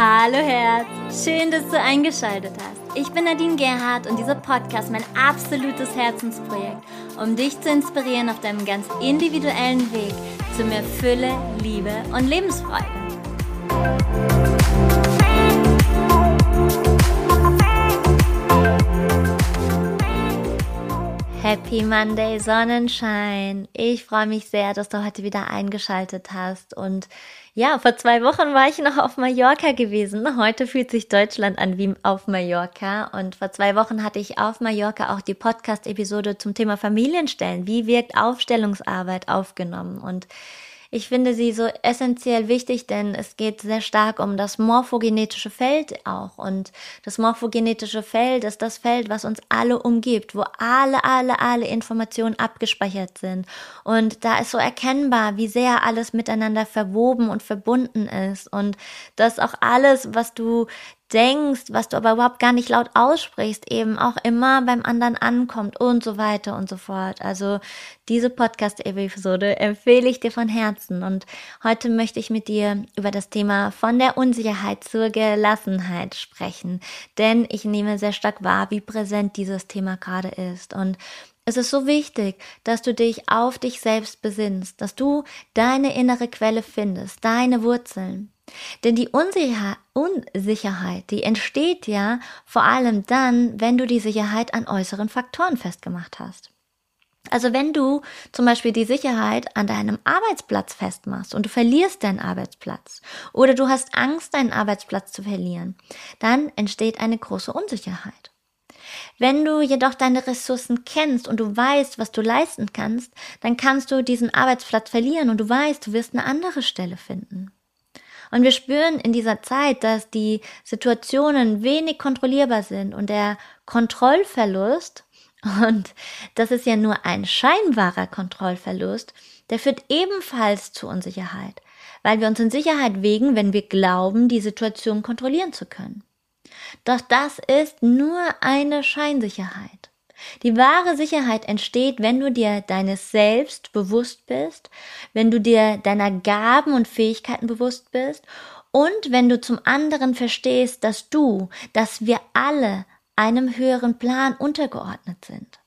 Hallo Herz, schön, dass du eingeschaltet hast. Ich bin Nadine Gerhardt und dieser Podcast mein absolutes Herzensprojekt, um dich zu inspirieren auf deinem ganz individuellen Weg zu mehr Fülle, Liebe und Lebensfreude. Happy Monday Sonnenschein. Ich freue mich sehr, dass du heute wieder eingeschaltet hast. Und ja, vor zwei Wochen war ich noch auf Mallorca gewesen. Heute fühlt sich Deutschland an wie auf Mallorca. Und vor zwei Wochen hatte ich auf Mallorca auch die Podcast-Episode zum Thema Familienstellen. Wie wirkt Aufstellungsarbeit aufgenommen? Und ich finde sie so essentiell wichtig, denn es geht sehr stark um das morphogenetische Feld auch. Und das morphogenetische Feld ist das Feld, was uns alle umgibt, wo alle, alle, alle Informationen abgespeichert sind. Und da ist so erkennbar, wie sehr alles miteinander verwoben und verbunden ist. Und dass auch alles, was du denkst, was du aber überhaupt gar nicht laut aussprichst, eben auch immer beim anderen ankommt und so weiter und so fort. Also diese Podcast-Episode empfehle ich dir von Herzen und heute möchte ich mit dir über das Thema von der Unsicherheit zur Gelassenheit sprechen, denn ich nehme sehr stark wahr, wie präsent dieses Thema gerade ist und es ist so wichtig, dass du dich auf dich selbst besinnst, dass du deine innere Quelle findest, deine Wurzeln. Denn die Unsicherheit, die entsteht ja vor allem dann, wenn du die Sicherheit an äußeren Faktoren festgemacht hast. Also wenn du zum Beispiel die Sicherheit an deinem Arbeitsplatz festmachst und du verlierst deinen Arbeitsplatz oder du hast Angst, deinen Arbeitsplatz zu verlieren, dann entsteht eine große Unsicherheit. Wenn du jedoch deine Ressourcen kennst und du weißt, was du leisten kannst, dann kannst du diesen Arbeitsplatz verlieren und du weißt, du wirst eine andere Stelle finden. Und wir spüren in dieser Zeit, dass die Situationen wenig kontrollierbar sind und der Kontrollverlust, und das ist ja nur ein scheinbarer Kontrollverlust, der führt ebenfalls zu Unsicherheit, weil wir uns in Sicherheit wägen, wenn wir glauben, die Situation kontrollieren zu können. Doch das ist nur eine Scheinsicherheit. Die wahre Sicherheit entsteht, wenn du dir deines Selbst bewusst bist, wenn du dir deiner Gaben und Fähigkeiten bewusst bist und wenn du zum anderen verstehst, dass du, dass wir alle einem höheren Plan untergeordnet sind.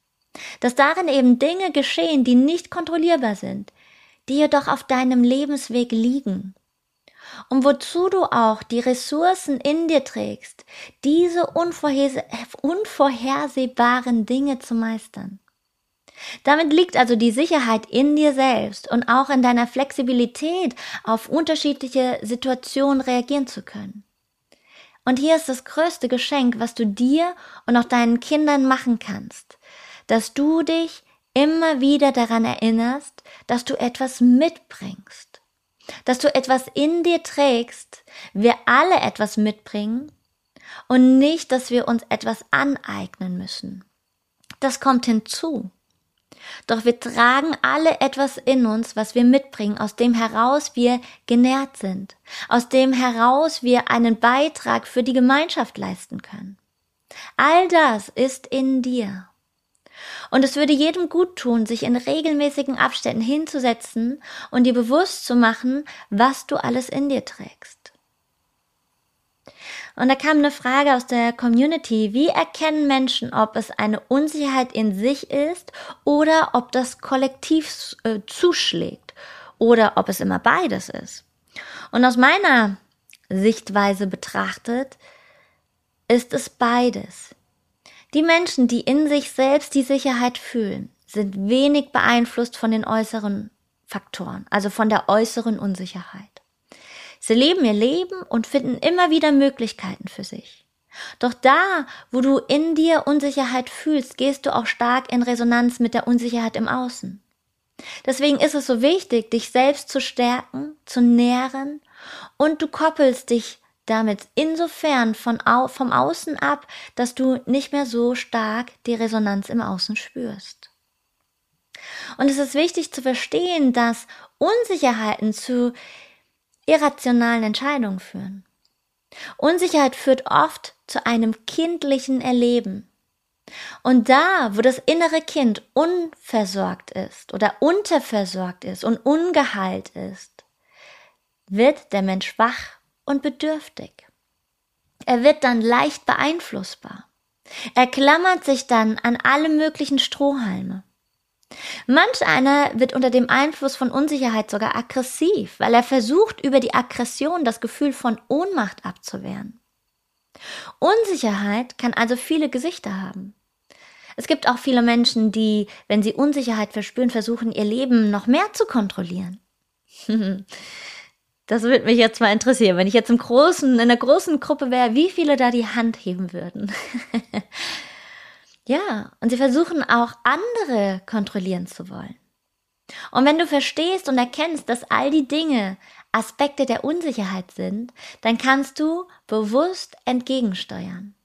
Dass darin eben Dinge geschehen, die nicht kontrollierbar sind, die jedoch auf deinem Lebensweg liegen und wozu du auch die Ressourcen in dir trägst, diese unvorhersehbaren Dinge zu meistern. Damit liegt also die Sicherheit in dir selbst und auch in deiner Flexibilität, auf unterschiedliche Situationen reagieren zu können. Und hier ist das größte Geschenk, was du dir und auch deinen Kindern machen kannst, dass du dich immer wieder daran erinnerst, dass du etwas mitbringst dass du etwas in dir trägst, wir alle etwas mitbringen und nicht, dass wir uns etwas aneignen müssen. Das kommt hinzu. Doch wir tragen alle etwas in uns, was wir mitbringen, aus dem heraus wir genährt sind, aus dem heraus wir einen Beitrag für die Gemeinschaft leisten können. All das ist in dir. Und es würde jedem gut tun, sich in regelmäßigen Abständen hinzusetzen und dir bewusst zu machen, was du alles in dir trägst. Und da kam eine Frage aus der Community, wie erkennen Menschen, ob es eine Unsicherheit in sich ist oder ob das kollektiv äh, zuschlägt oder ob es immer beides ist. Und aus meiner Sichtweise betrachtet ist es beides. Die Menschen, die in sich selbst die Sicherheit fühlen, sind wenig beeinflusst von den äußeren Faktoren, also von der äußeren Unsicherheit. Sie leben ihr Leben und finden immer wieder Möglichkeiten für sich. Doch da, wo du in dir Unsicherheit fühlst, gehst du auch stark in Resonanz mit der Unsicherheit im Außen. Deswegen ist es so wichtig, dich selbst zu stärken, zu nähren und du koppelst dich damit insofern von au vom Außen ab, dass du nicht mehr so stark die Resonanz im Außen spürst. Und es ist wichtig zu verstehen, dass Unsicherheiten zu irrationalen Entscheidungen führen. Unsicherheit führt oft zu einem kindlichen Erleben. Und da, wo das innere Kind unversorgt ist oder unterversorgt ist und ungeheilt ist, wird der Mensch wach und bedürftig. er wird dann leicht beeinflussbar. Er klammert sich dann an alle möglichen Strohhalme. Manch einer wird unter dem Einfluss von Unsicherheit sogar aggressiv, weil er versucht, über die Aggression das Gefühl von Ohnmacht abzuwehren. Unsicherheit kann also viele Gesichter haben. Es gibt auch viele Menschen, die, wenn sie Unsicherheit verspüren, versuchen, ihr Leben noch mehr zu kontrollieren. Das würde mich jetzt mal interessieren, wenn ich jetzt im großen, in einer großen Gruppe wäre, wie viele da die Hand heben würden. ja, und sie versuchen auch andere kontrollieren zu wollen. Und wenn du verstehst und erkennst, dass all die Dinge Aspekte der Unsicherheit sind, dann kannst du bewusst entgegensteuern.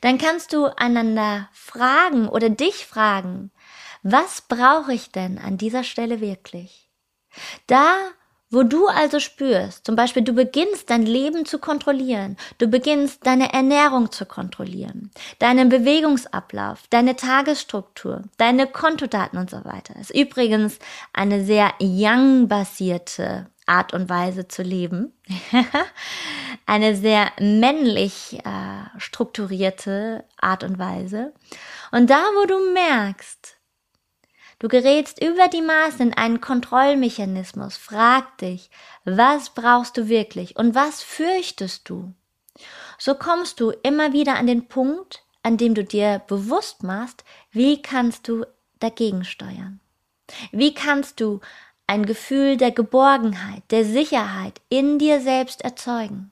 Dann kannst du einander fragen oder dich fragen, was brauche ich denn an dieser Stelle wirklich? Da, wo du also spürst, zum Beispiel du beginnst dein Leben zu kontrollieren, du beginnst deine Ernährung zu kontrollieren, deinen Bewegungsablauf, deine Tagesstruktur, deine Kontodaten und so weiter. Ist übrigens eine sehr young-basierte Art und Weise zu leben. Eine sehr männlich äh, strukturierte Art und Weise. Und da, wo du merkst, du gerätst über die Maße in einen Kontrollmechanismus, frag dich, was brauchst du wirklich und was fürchtest du? So kommst du immer wieder an den Punkt, an dem du dir bewusst machst, wie kannst du dagegen steuern? Wie kannst du ein Gefühl der Geborgenheit, der Sicherheit in dir selbst erzeugen.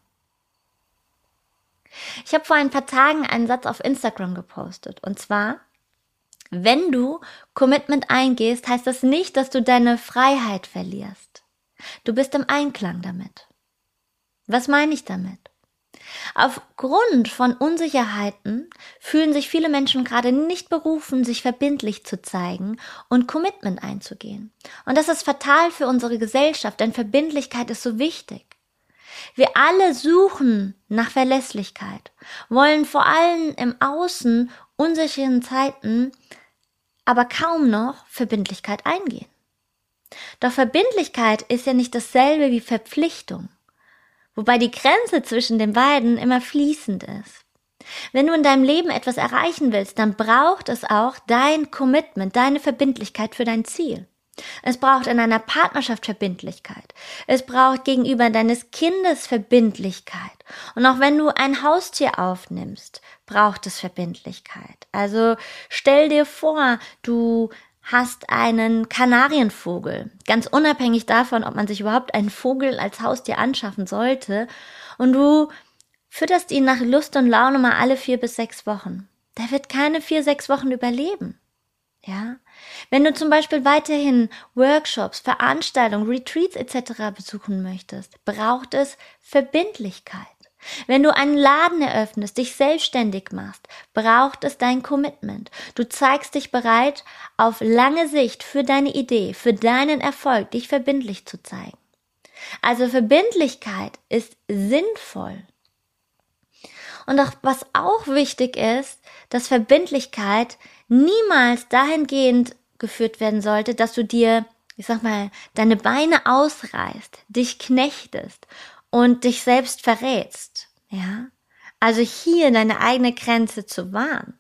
Ich habe vor ein paar Tagen einen Satz auf Instagram gepostet und zwar, wenn du Commitment eingehst, heißt das nicht, dass du deine Freiheit verlierst. Du bist im Einklang damit. Was meine ich damit? Aufgrund von Unsicherheiten fühlen sich viele Menschen gerade nicht berufen, sich verbindlich zu zeigen und Commitment einzugehen. Und das ist fatal für unsere Gesellschaft, denn Verbindlichkeit ist so wichtig. Wir alle suchen nach Verlässlichkeit, wollen vor allem im Außen unsicheren Zeiten aber kaum noch Verbindlichkeit eingehen. Doch Verbindlichkeit ist ja nicht dasselbe wie Verpflichtung wobei die Grenze zwischen den beiden immer fließend ist. Wenn du in deinem Leben etwas erreichen willst, dann braucht es auch dein Commitment, deine Verbindlichkeit für dein Ziel. Es braucht in einer Partnerschaft Verbindlichkeit. Es braucht gegenüber deines Kindes Verbindlichkeit. Und auch wenn du ein Haustier aufnimmst, braucht es Verbindlichkeit. Also stell dir vor, du hast einen Kanarienvogel, ganz unabhängig davon, ob man sich überhaupt einen Vogel als Haustier anschaffen sollte, und du fütterst ihn nach Lust und Laune mal alle vier bis sechs Wochen. Der wird keine vier, sechs Wochen überleben. Ja? Wenn du zum Beispiel weiterhin Workshops, Veranstaltungen, Retreats etc. besuchen möchtest, braucht es Verbindlichkeit. Wenn du einen Laden eröffnest, dich selbstständig machst, braucht es dein Commitment. Du zeigst dich bereit, auf lange Sicht für deine Idee, für deinen Erfolg, dich verbindlich zu zeigen. Also Verbindlichkeit ist sinnvoll. Und auch, was auch wichtig ist, dass Verbindlichkeit niemals dahingehend geführt werden sollte, dass du dir, ich sag mal, deine Beine ausreißt, dich knechtest und dich selbst verrätst, ja? Also hier deine eigene Grenze zu wahren.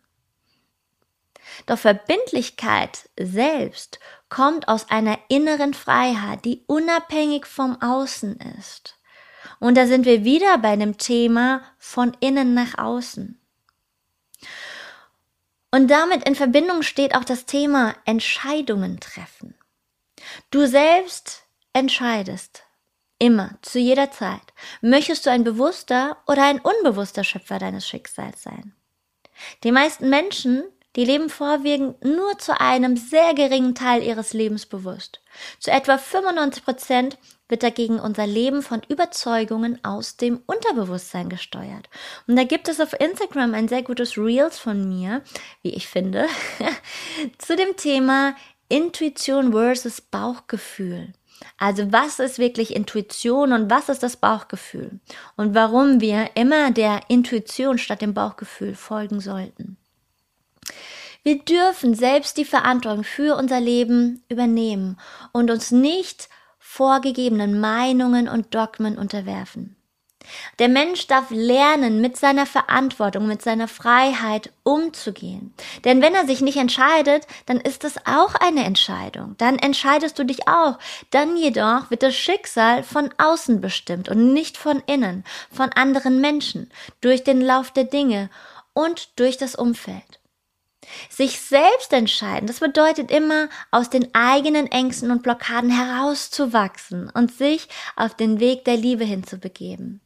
Doch Verbindlichkeit selbst kommt aus einer inneren Freiheit, die unabhängig vom Außen ist. Und da sind wir wieder bei dem Thema von innen nach außen. Und damit in Verbindung steht auch das Thema Entscheidungen treffen. Du selbst entscheidest, Immer, zu jeder Zeit. Möchtest du ein bewusster oder ein unbewusster Schöpfer deines Schicksals sein? Die meisten Menschen, die leben vorwiegend nur zu einem sehr geringen Teil ihres Lebens bewusst. Zu etwa 95 Prozent wird dagegen unser Leben von Überzeugungen aus dem Unterbewusstsein gesteuert. Und da gibt es auf Instagram ein sehr gutes Reels von mir, wie ich finde, zu dem Thema Intuition versus Bauchgefühl. Also was ist wirklich Intuition und was ist das Bauchgefühl? Und warum wir immer der Intuition statt dem Bauchgefühl folgen sollten. Wir dürfen selbst die Verantwortung für unser Leben übernehmen und uns nicht vorgegebenen Meinungen und Dogmen unterwerfen. Der Mensch darf lernen, mit seiner Verantwortung, mit seiner Freiheit umzugehen. Denn wenn er sich nicht entscheidet, dann ist es auch eine Entscheidung. Dann entscheidest du dich auch. Dann jedoch wird das Schicksal von außen bestimmt und nicht von innen, von anderen Menschen, durch den Lauf der Dinge und durch das Umfeld. Sich selbst entscheiden, das bedeutet immer, aus den eigenen Ängsten und Blockaden herauszuwachsen und sich auf den Weg der Liebe hinzubegeben.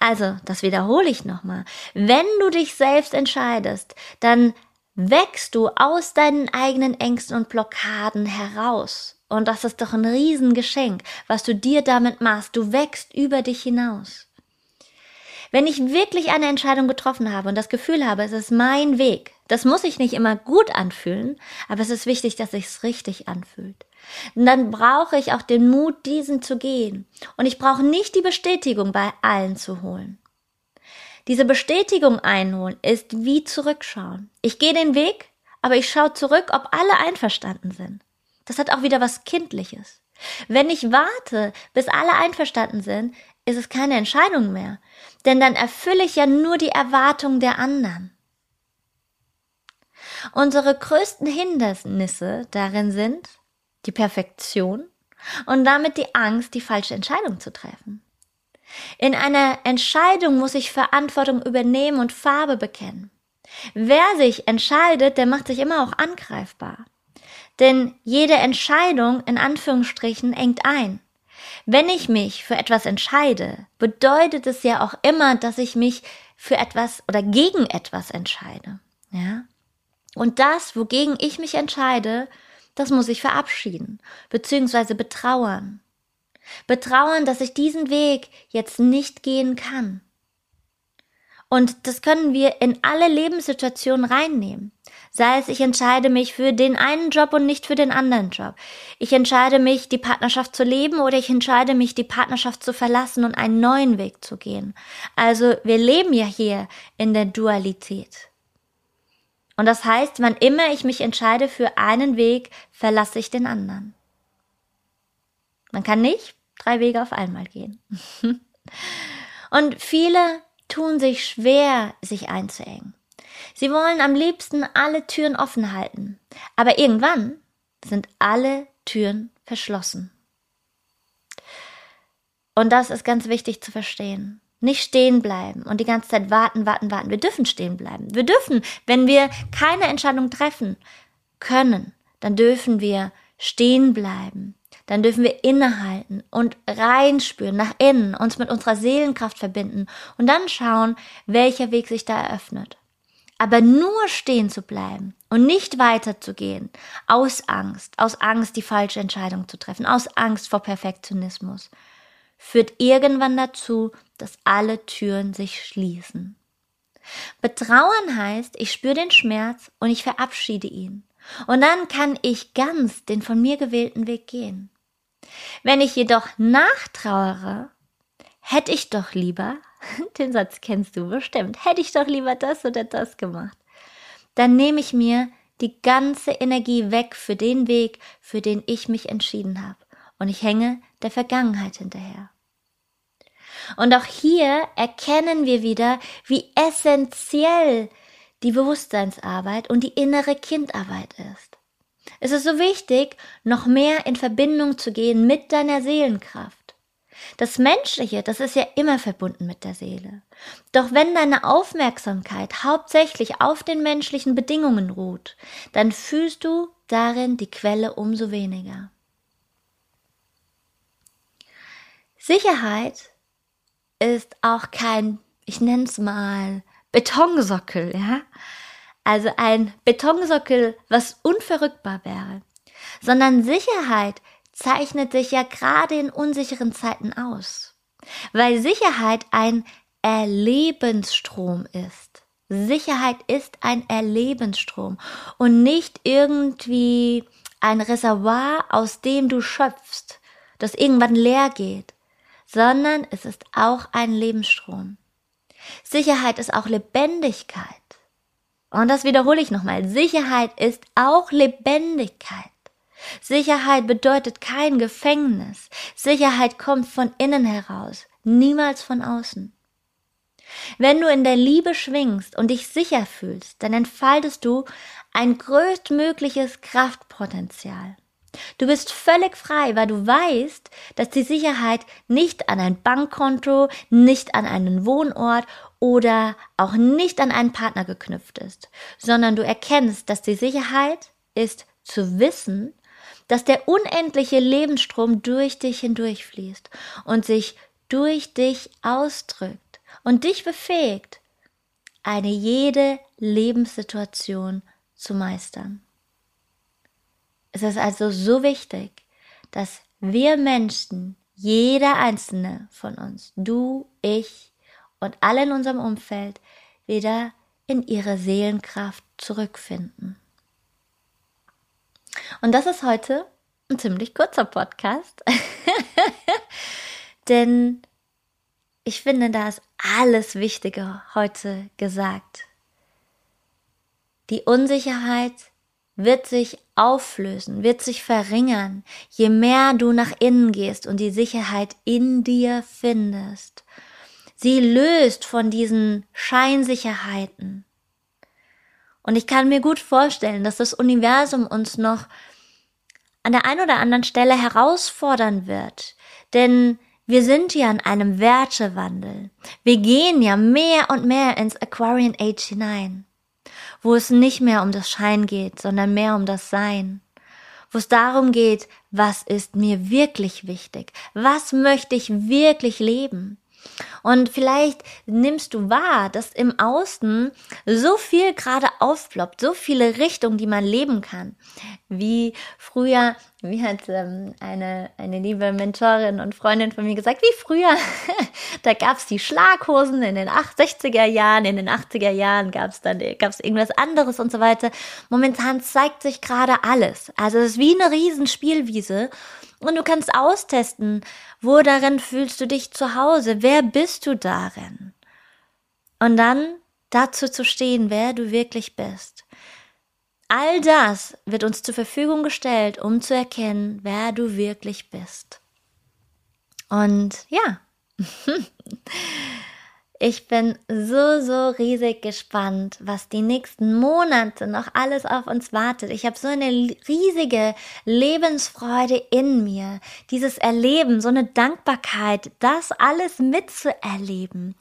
Also, das wiederhole ich nochmal. Wenn du dich selbst entscheidest, dann wächst du aus deinen eigenen Ängsten und Blockaden heraus. Und das ist doch ein Riesengeschenk, was du dir damit machst. Du wächst über dich hinaus. Wenn ich wirklich eine Entscheidung getroffen habe und das Gefühl habe, es ist mein Weg, das muss sich nicht immer gut anfühlen, aber es ist wichtig, dass sich's richtig anfühlt. Und dann brauche ich auch den Mut, diesen zu gehen. Und ich brauche nicht die Bestätigung bei allen zu holen. Diese Bestätigung einholen ist wie zurückschauen. Ich gehe den Weg, aber ich schaue zurück, ob alle einverstanden sind. Das hat auch wieder was Kindliches. Wenn ich warte, bis alle einverstanden sind, ist es keine Entscheidung mehr. Denn dann erfülle ich ja nur die Erwartungen der anderen. Unsere größten Hindernisse darin sind, die Perfektion und damit die Angst, die falsche Entscheidung zu treffen. In einer Entscheidung muss ich Verantwortung übernehmen und Farbe bekennen. Wer sich entscheidet, der macht sich immer auch angreifbar. Denn jede Entscheidung in Anführungsstrichen engt ein. Wenn ich mich für etwas entscheide, bedeutet es ja auch immer, dass ich mich für etwas oder gegen etwas entscheide. Ja? Und das, wogegen ich mich entscheide, das muss ich verabschieden, beziehungsweise betrauern. Betrauern, dass ich diesen Weg jetzt nicht gehen kann. Und das können wir in alle Lebenssituationen reinnehmen. Sei es, ich entscheide mich für den einen Job und nicht für den anderen Job. Ich entscheide mich, die Partnerschaft zu leben oder ich entscheide mich, die Partnerschaft zu verlassen und einen neuen Weg zu gehen. Also wir leben ja hier in der Dualität. Und das heißt, wann immer ich mich entscheide für einen Weg, verlasse ich den anderen. Man kann nicht drei Wege auf einmal gehen. Und viele tun sich schwer, sich einzuengen. Sie wollen am liebsten alle Türen offen halten, aber irgendwann sind alle Türen verschlossen. Und das ist ganz wichtig zu verstehen. Nicht stehen bleiben und die ganze Zeit warten, warten, warten. Wir dürfen stehen bleiben. Wir dürfen, wenn wir keine Entscheidung treffen können, dann dürfen wir stehen bleiben. Dann dürfen wir innehalten und reinspüren, nach innen, uns mit unserer Seelenkraft verbinden und dann schauen, welcher Weg sich da eröffnet. Aber nur stehen zu bleiben und nicht weiterzugehen, aus Angst, aus Angst, die falsche Entscheidung zu treffen, aus Angst vor Perfektionismus, führt irgendwann dazu, dass alle Türen sich schließen. Betrauern heißt, ich spüre den Schmerz und ich verabschiede ihn. Und dann kann ich ganz den von mir gewählten Weg gehen. Wenn ich jedoch nachtrauere, hätte ich doch lieber, den Satz kennst du bestimmt, hätte ich doch lieber das oder das gemacht, dann nehme ich mir die ganze Energie weg für den Weg, für den ich mich entschieden habe. Und ich hänge der Vergangenheit hinterher. Und auch hier erkennen wir wieder, wie essentiell die Bewusstseinsarbeit und die innere Kindarbeit ist. Es ist so wichtig, noch mehr in Verbindung zu gehen mit deiner Seelenkraft. Das Menschliche, das ist ja immer verbunden mit der Seele. Doch wenn deine Aufmerksamkeit hauptsächlich auf den menschlichen Bedingungen ruht, dann fühlst du darin die Quelle umso weniger. Sicherheit ist auch kein, ich nenne es mal, Betonsockel, ja? Also ein Betonsockel, was unverrückbar wäre. Sondern Sicherheit zeichnet sich ja gerade in unsicheren Zeiten aus. Weil Sicherheit ein Erlebensstrom ist. Sicherheit ist ein Erlebensstrom und nicht irgendwie ein Reservoir, aus dem du schöpfst, das irgendwann leer geht, sondern es ist auch ein Lebensstrom. Sicherheit ist auch Lebendigkeit. Und das wiederhole ich nochmal. Sicherheit ist auch Lebendigkeit. Sicherheit bedeutet kein Gefängnis. Sicherheit kommt von innen heraus, niemals von außen. Wenn du in der Liebe schwingst und dich sicher fühlst, dann entfaltest du ein größtmögliches Kraftpotenzial. Du bist völlig frei, weil du weißt, dass die Sicherheit nicht an ein Bankkonto, nicht an einen Wohnort oder auch nicht an einen Partner geknüpft ist, sondern du erkennst, dass die Sicherheit ist zu wissen, dass der unendliche Lebensstrom durch dich hindurchfließt und sich durch dich ausdrückt und dich befähigt, eine jede Lebenssituation zu meistern. Es ist also so wichtig, dass wir Menschen, jeder einzelne von uns, du, ich und alle in unserem Umfeld, wieder in ihre Seelenkraft zurückfinden. Und das ist heute ein ziemlich kurzer Podcast, denn ich finde, da ist alles Wichtige heute gesagt. Die Unsicherheit wird sich auflösen, wird sich verringern, je mehr du nach innen gehst und die Sicherheit in dir findest. Sie löst von diesen Scheinsicherheiten. Und ich kann mir gut vorstellen, dass das Universum uns noch an der einen oder anderen Stelle herausfordern wird. Denn wir sind ja in einem Wertewandel. Wir gehen ja mehr und mehr ins Aquarian Age hinein wo es nicht mehr um das Schein geht, sondern mehr um das Sein, wo es darum geht, was ist mir wirklich wichtig, was möchte ich wirklich leben. Und vielleicht nimmst du wahr, dass im Außen so viel gerade aufploppt, so viele Richtungen, die man leben kann. Wie früher, wie hat ähm, eine, eine liebe Mentorin und Freundin von mir gesagt, wie früher, da gab's die Schlaghosen in den 60er Jahren, in den 80er Jahren gab's dann gab's irgendwas anderes und so weiter. Momentan zeigt sich gerade alles. Also es ist wie eine Riesenspielwiese. Und du kannst austesten, wo darin fühlst du dich zu Hause, wer bist du darin? Und dann dazu zu stehen, wer du wirklich bist. All das wird uns zur Verfügung gestellt, um zu erkennen, wer du wirklich bist. Und ja, Ich bin so, so riesig gespannt, was die nächsten Monate noch alles auf uns wartet. Ich habe so eine riesige Lebensfreude in mir, dieses Erleben, so eine Dankbarkeit, das alles mitzuerleben.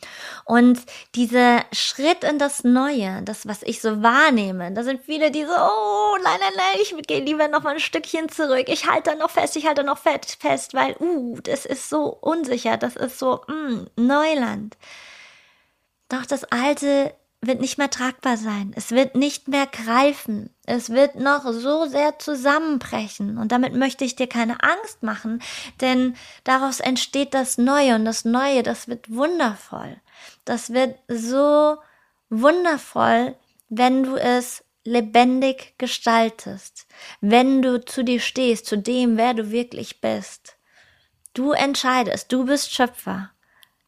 Und dieser Schritt in das Neue, das, was ich so wahrnehme, da sind viele, die so, oh, nein, nein, nein, ich gehe lieber noch mal ein Stückchen zurück. Ich halte da noch fest, ich halte noch fest, weil, uh, das ist so unsicher, das ist so, mm, Neuland. Doch das Alte wird nicht mehr tragbar sein. Es wird nicht mehr greifen. Es wird noch so sehr zusammenbrechen. Und damit möchte ich dir keine Angst machen, denn daraus entsteht das Neue. Und das Neue, das wird wundervoll. Das wird so wundervoll, wenn du es lebendig gestaltest. Wenn du zu dir stehst, zu dem, wer du wirklich bist. Du entscheidest, du bist Schöpfer.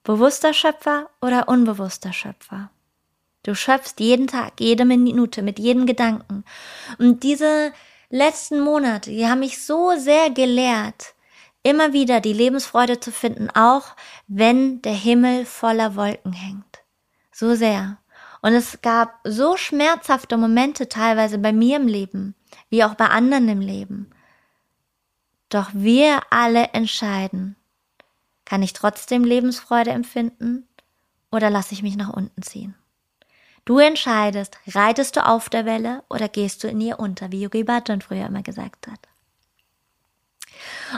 Bewusster Schöpfer oder unbewusster Schöpfer? Du schöpfst jeden Tag, jede Minute, mit jedem Gedanken. Und diese letzten Monate, die haben mich so sehr gelehrt, immer wieder die Lebensfreude zu finden, auch wenn der Himmel voller Wolken hängt. So sehr. Und es gab so schmerzhafte Momente teilweise bei mir im Leben, wie auch bei anderen im Leben. Doch wir alle entscheiden, kann ich trotzdem Lebensfreude empfinden oder lasse ich mich nach unten ziehen? Du entscheidest, reitest du auf der Welle oder gehst du in ihr unter, wie Yogi Bhajan früher immer gesagt hat.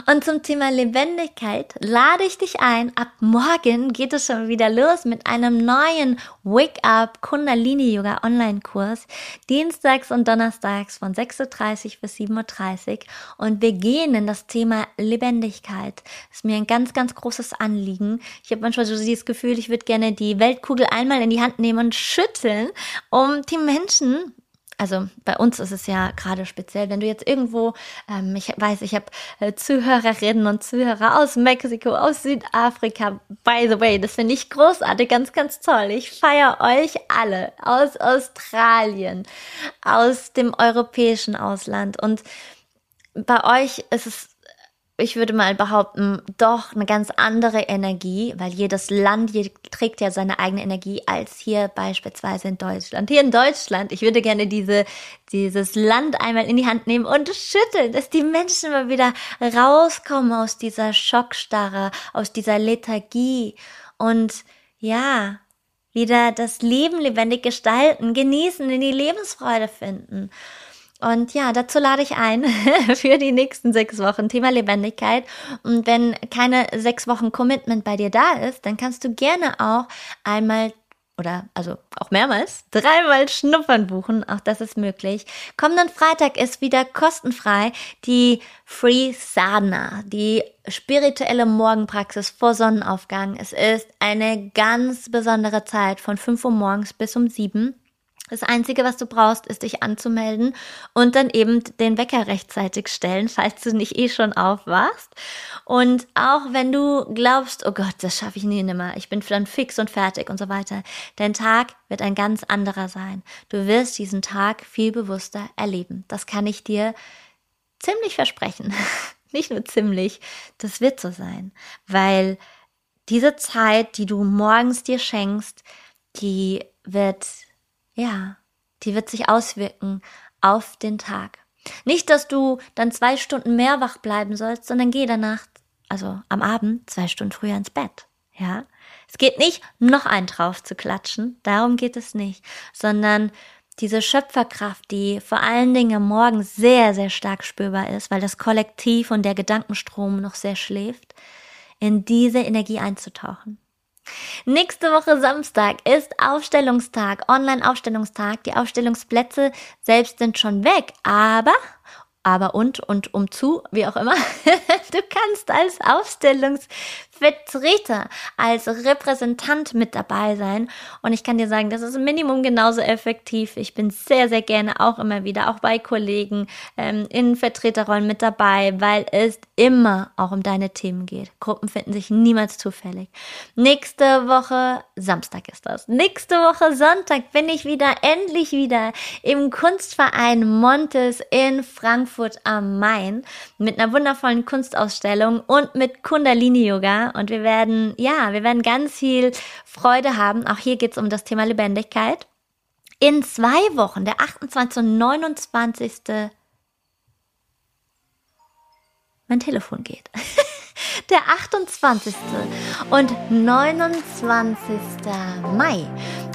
Und zum Thema Lebendigkeit lade ich dich ein. Ab morgen geht es schon wieder los mit einem neuen Wake Up Kundalini Yoga Online Kurs. Dienstags und Donnerstags von 6.30 Uhr bis 7.30 Uhr. Und wir gehen in das Thema Lebendigkeit. Das ist mir ein ganz, ganz großes Anliegen. Ich habe manchmal so dieses Gefühl, ich würde gerne die Weltkugel einmal in die Hand nehmen und schütteln, um die Menschen also bei uns ist es ja gerade speziell, wenn du jetzt irgendwo, ähm, ich weiß, ich habe äh, Zuhörerinnen und Zuhörer aus Mexiko, aus Südafrika, by the way, das finde ich großartig, ganz, ganz toll. Ich feiere euch alle aus Australien, aus dem europäischen Ausland und bei euch ist es ich würde mal behaupten, doch eine ganz andere Energie, weil jedes Land hier trägt ja seine eigene Energie als hier beispielsweise in Deutschland. Hier in Deutschland, ich würde gerne diese, dieses Land einmal in die Hand nehmen und schütteln, dass die Menschen mal wieder rauskommen aus dieser Schockstarre, aus dieser Lethargie und ja, wieder das Leben lebendig gestalten, genießen, in die Lebensfreude finden. Und ja, dazu lade ich ein für die nächsten sechs Wochen Thema Lebendigkeit. Und wenn keine sechs Wochen Commitment bei dir da ist, dann kannst du gerne auch einmal oder also auch mehrmals, dreimal Schnuppern buchen, auch das ist möglich. Kommenden Freitag ist wieder kostenfrei die Free Sadhana, die spirituelle Morgenpraxis vor Sonnenaufgang. Es ist eine ganz besondere Zeit von 5 Uhr morgens bis um 7 das Einzige, was du brauchst, ist dich anzumelden und dann eben den Wecker rechtzeitig stellen, falls du nicht eh schon aufwachst. Und auch wenn du glaubst, oh Gott, das schaffe ich nie nimmer, ich bin dann fix und fertig und so weiter, dein Tag wird ein ganz anderer sein. Du wirst diesen Tag viel bewusster erleben. Das kann ich dir ziemlich versprechen. nicht nur ziemlich, das wird so sein, weil diese Zeit, die du morgens dir schenkst, die wird ja, die wird sich auswirken auf den Tag. Nicht, dass du dann zwei Stunden mehr wach bleiben sollst, sondern geh danach, also am Abend, zwei Stunden früher ins Bett. Ja, es geht nicht, noch einen drauf zu klatschen. Darum geht es nicht, sondern diese Schöpferkraft, die vor allen Dingen am Morgen sehr, sehr stark spürbar ist, weil das Kollektiv und der Gedankenstrom noch sehr schläft, in diese Energie einzutauchen. Nächste Woche Samstag ist Aufstellungstag, Online-Aufstellungstag. Die Aufstellungsplätze selbst sind schon weg, aber aber und und um zu, wie auch immer. du kannst als Aufstellungsvertreter, als Repräsentant mit dabei sein. Und ich kann dir sagen, das ist Minimum genauso effektiv. Ich bin sehr, sehr gerne auch immer wieder, auch bei Kollegen ähm, in Vertreterrollen mit dabei, weil es immer auch um deine Themen geht. Gruppen finden sich niemals zufällig. Nächste Woche, Samstag ist das. Nächste Woche Sonntag bin ich wieder, endlich wieder im Kunstverein Montes in Frankfurt. Frankfurt am Main mit einer wundervollen Kunstausstellung und mit Kundalini Yoga. Und wir werden, ja, wir werden ganz viel Freude haben. Auch hier geht es um das Thema Lebendigkeit. In zwei Wochen, der 28. und 29. Mein Telefon geht. der 28. und 29. Mai.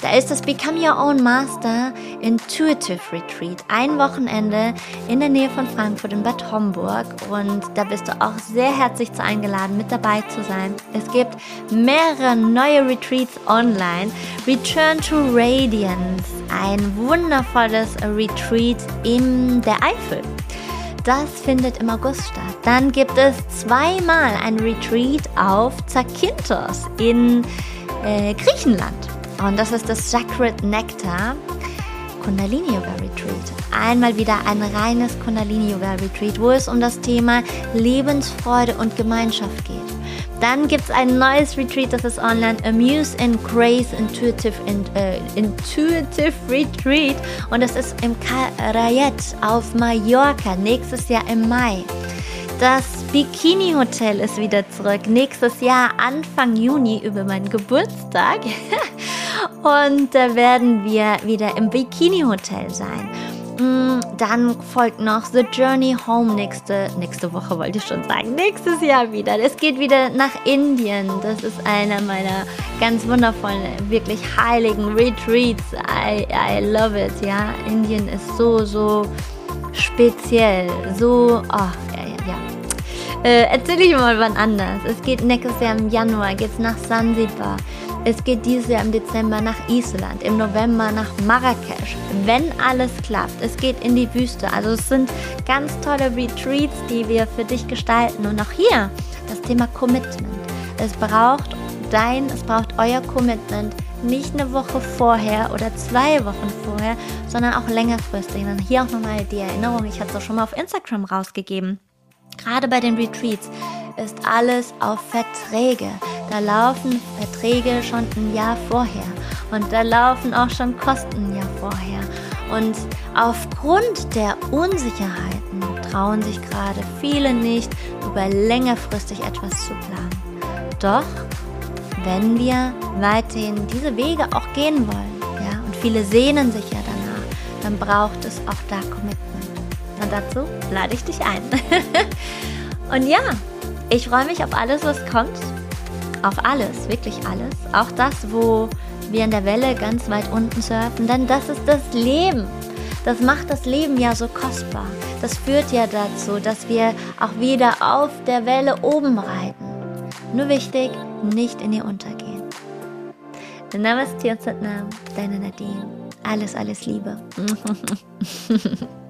Da ist das Become Your Own Master Intuitive Retreat. Ein Wochenende in der Nähe von Frankfurt in Bad Homburg. Und da bist du auch sehr herzlich zu eingeladen, mit dabei zu sein. Es gibt mehrere neue Retreats online. Return to Radiance. Ein wundervolles Retreat in der Eifel. Das findet im August statt. Dann gibt es zweimal ein Retreat auf Zakynthos in äh, Griechenland. Und das ist das Sacred Nectar Kundalini Yoga Retreat. Einmal wieder ein reines Kundalini Yoga Retreat, wo es um das Thema Lebensfreude und Gemeinschaft geht. Dann gibt es ein neues Retreat, das ist online, Amuse and Grace Intuitive, äh, Intuitive Retreat. Und das ist im Carayet auf Mallorca, nächstes Jahr im Mai. Das Bikini Hotel ist wieder zurück, nächstes Jahr Anfang Juni über meinen Geburtstag. Und da werden wir wieder im Bikini Hotel sein. Mm, dann folgt noch The Journey Home nächste, nächste Woche, wollte ich schon sagen. Nächstes Jahr wieder. Es geht wieder nach Indien. Das ist einer meiner ganz wundervollen, wirklich heiligen Retreats. I, I love it, ja. Indien ist so, so speziell. So, oh, ja, ja, ja. Äh, erzähl ich mal wann anders. Es geht nächstes Jahr im Januar, geht's nach Sansibar. Es geht dieses Jahr im Dezember nach Island, im November nach Marrakesch, wenn alles klappt. Es geht in die Wüste. Also es sind ganz tolle Retreats, die wir für dich gestalten. Und auch hier das Thema Commitment. Es braucht dein, es braucht euer Commitment nicht eine Woche vorher oder zwei Wochen vorher, sondern auch längerfristig. Und hier auch nochmal die Erinnerung, ich hatte es auch schon mal auf Instagram rausgegeben. Gerade bei den Retreats ist alles auf Verträge. Da laufen Verträge schon ein Jahr vorher und da laufen auch schon Kosten ein Jahr vorher. Und aufgrund der Unsicherheiten trauen sich gerade viele nicht, über längerfristig etwas zu planen. Doch wenn wir weiterhin diese Wege auch gehen wollen, ja, und viele sehnen sich ja danach, dann braucht es auch da Commitment. Und dazu lade ich dich ein. und ja, ich freue mich auf alles, was kommt. Auf alles, wirklich alles. Auch das, wo wir in der Welle ganz weit unten surfen, denn das ist das Leben. Das macht das Leben ja so kostbar. Das führt ja dazu, dass wir auch wieder auf der Welle oben reiten. Nur wichtig, nicht in ihr untergehen. Namaste und Satnam, deine Nadine. Alles, alles Liebe.